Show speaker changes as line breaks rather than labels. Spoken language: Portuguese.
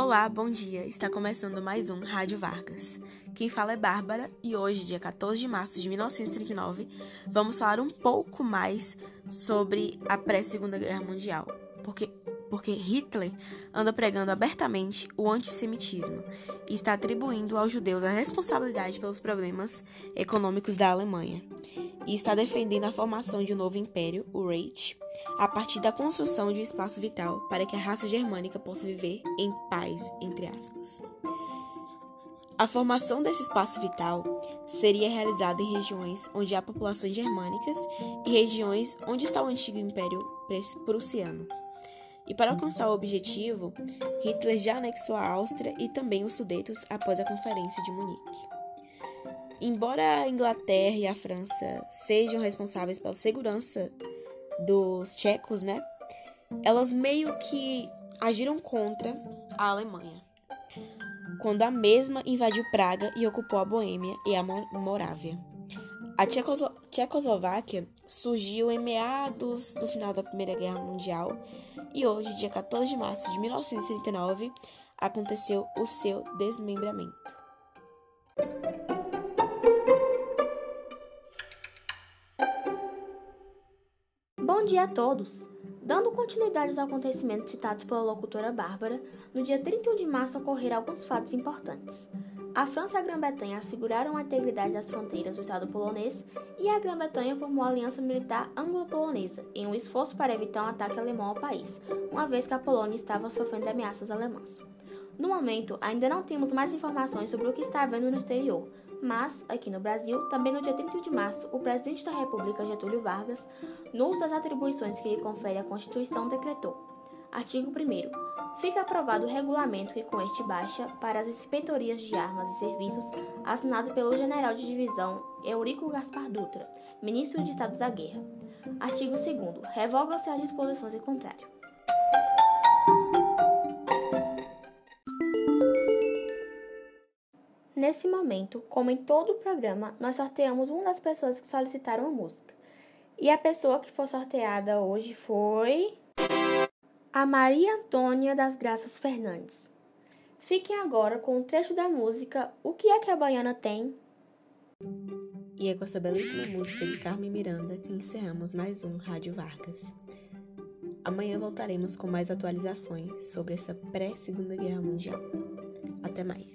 Olá, bom dia. Está começando mais um Rádio Vargas. Quem fala é Bárbara e hoje, dia 14 de março de 1939, vamos falar um pouco mais sobre a pré-Segunda Guerra Mundial, porque porque Hitler anda pregando abertamente o antissemitismo e está atribuindo aos judeus a responsabilidade pelos problemas econômicos da Alemanha e está defendendo a formação de um novo império, o Reich, a partir da construção de um espaço vital para que a raça germânica possa viver em paz, entre aspas. A formação desse espaço vital seria realizada em regiões onde há populações germânicas e regiões onde está o antigo Império Prussiano. E para alcançar o objetivo, Hitler já anexou a Áustria e também os Sudetos após a Conferência de Munique. Embora a Inglaterra e a França sejam responsáveis pela segurança dos tchecos, né? Elas meio que agiram contra a Alemanha. Quando a mesma invadiu Praga e ocupou a Boêmia e a Morávia. A Tchecoslováquia surgiu em meados do final da Primeira Guerra Mundial e hoje, dia 14 de março de 1939, aconteceu o seu desmembramento.
Bom dia a todos! Dando continuidade aos acontecimentos citados pela locutora Bárbara, no dia 31 de março ocorreram alguns fatos importantes. A França e a Grã-Bretanha asseguraram a integridade das fronteiras do Estado polonês e a Grã-Bretanha formou a Aliança Militar Anglo-Polonesa em um esforço para evitar um ataque alemão ao país, uma vez que a Polônia estava sofrendo ameaças alemãs. No momento, ainda não temos mais informações sobre o que está havendo no exterior, mas, aqui no Brasil, também no dia 31 de março, o presidente da República, Getúlio Vargas, no uso das atribuições que lhe confere a Constituição, decretou: Artigo 1. Fica aprovado o regulamento que com este baixa para as inspetorias de armas e serviços, assinado pelo general de divisão Eurico Gaspar Dutra, ministro de Estado da Guerra. Artigo 2. Revogam-se as disposições em contrário. Nesse momento, como em todo o programa, nós sorteamos uma das pessoas que solicitaram a música. E a pessoa que foi sorteada hoje foi. A Maria Antônia das Graças Fernandes. Fiquem agora com o um trecho da música O que é que a Baiana tem?
E é com essa belíssima música de Carmen Miranda que encerramos mais um Rádio Vargas. Amanhã voltaremos com mais atualizações sobre essa pré-Segunda Guerra Mundial. Até mais!